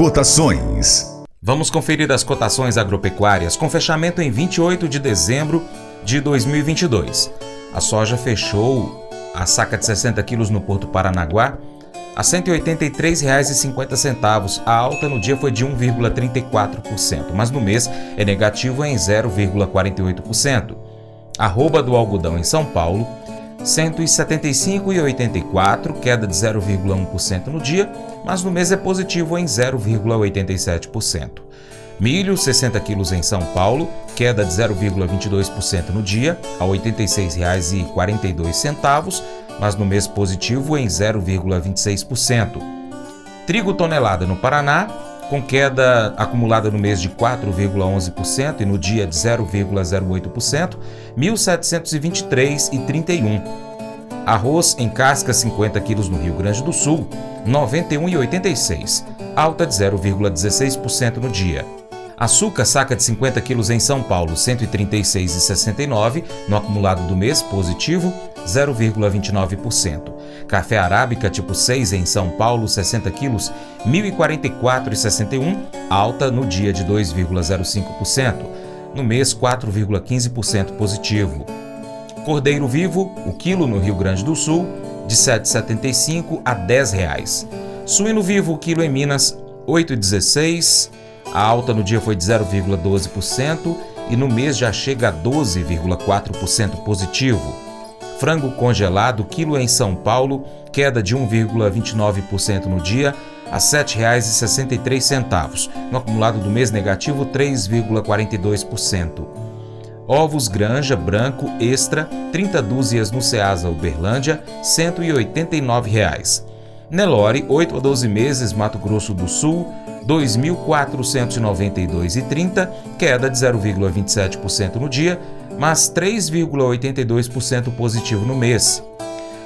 Cotações. Vamos conferir as cotações agropecuárias com fechamento em 28 de dezembro de 2022. A soja fechou a saca de 60 quilos no Porto Paranaguá a R$ 183,50. A alta no dia foi de 1,34%, mas no mês é negativo em 0,48%. Arroba do algodão em São Paulo, 175,84, queda de 0,1% no dia, mas no mês é positivo em 0,87%. Milho, 60 quilos em São Paulo, queda de 0,22% no dia, a R$ 86,42, mas no mês positivo em 0,26%. Trigo tonelada no Paraná, com queda acumulada no mês de 4,11% e no dia de 0,08%, 1.723,31. Arroz em casca 50 quilos no Rio Grande do Sul, 91,86, alta de 0,16% no dia. Açúcar, saca de 50 quilos em São Paulo, 136,69, no acumulado do mês, positivo, 0,29%. Café arábica tipo 6 em São Paulo, 60 quilos, 1.044,61, alta no dia de 2,05%. No mês, 4,15% positivo. Cordeiro vivo, o quilo no Rio Grande do Sul, de 7,75 a 10 reais. Suíno vivo, o quilo em Minas, 8,16 a alta no dia foi de 0,12% e no mês já chega a 12,4% positivo. Frango congelado, quilo em São Paulo, queda de 1,29% no dia a R$ 7,63. No acumulado do mês negativo, 3,42%. Ovos Granja Branco Extra, 30 dúzias no Ceasa Uberlândia, R$ 189,00. Nelore, 8 a 12 meses, Mato Grosso do Sul, 2.492,30, queda de 0,27% no dia, mas 3,82% positivo no mês.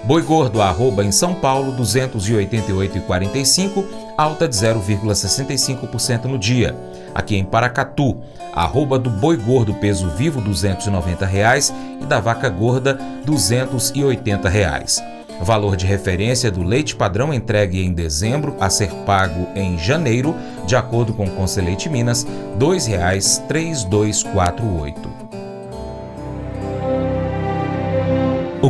Boi gordo arroba em São Paulo 288,45, alta de 0,65% no dia. Aqui em Paracatu, arroba do boi gordo peso vivo 290 reais, e da vaca gorda 280 reais. Valor de referência do leite padrão entregue em dezembro a ser pago em janeiro, de acordo com o Conselheite Minas, R$ 2,3248.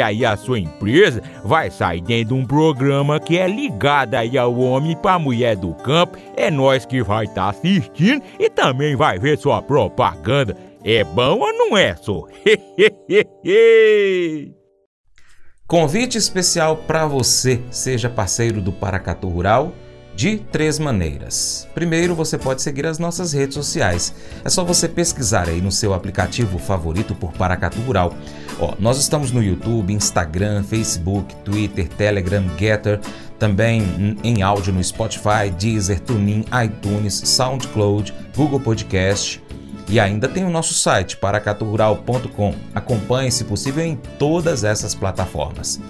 aí a sua empresa vai sair dentro de um programa que é ligado aí ao homem para mulher do campo. É nós que vai estar tá assistindo e também vai ver sua propaganda. É bom ou não é, só? Convite especial para você, seja parceiro do Paracatu Rural, de três maneiras. Primeiro, você pode seguir as nossas redes sociais. É só você pesquisar aí no seu aplicativo favorito por Paracatu Rural. Ó, nós estamos no YouTube, Instagram, Facebook, Twitter, Telegram, Getter, também em áudio no Spotify, Deezer, TuneIn, iTunes, SoundCloud, Google Podcast. E ainda tem o nosso site, paracaturural.com. Acompanhe, se possível, em todas essas plataformas.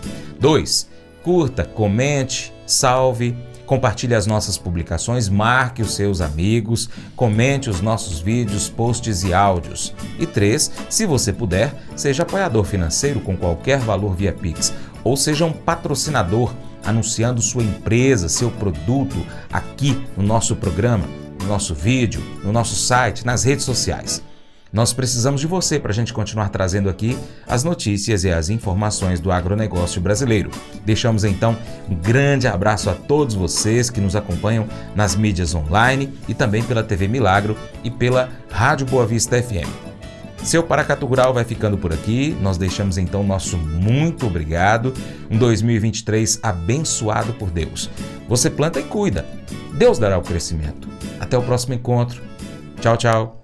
2. Curta, comente, salve, compartilhe as nossas publicações, marque os seus amigos, comente os nossos vídeos, posts e áudios. E 3. Se você puder, seja apoiador financeiro com qualquer valor via Pix ou seja um patrocinador anunciando sua empresa, seu produto aqui no nosso programa, no nosso vídeo, no nosso site, nas redes sociais. Nós precisamos de você para a gente continuar trazendo aqui as notícias e as informações do agronegócio brasileiro. Deixamos então um grande abraço a todos vocês que nos acompanham nas mídias online e também pela TV Milagro e pela Rádio Boa Vista FM. Seu Paracatu Rural vai ficando por aqui. Nós deixamos então nosso muito obrigado. Um 2023 abençoado por Deus. Você planta e cuida. Deus dará o crescimento. Até o próximo encontro. Tchau, tchau.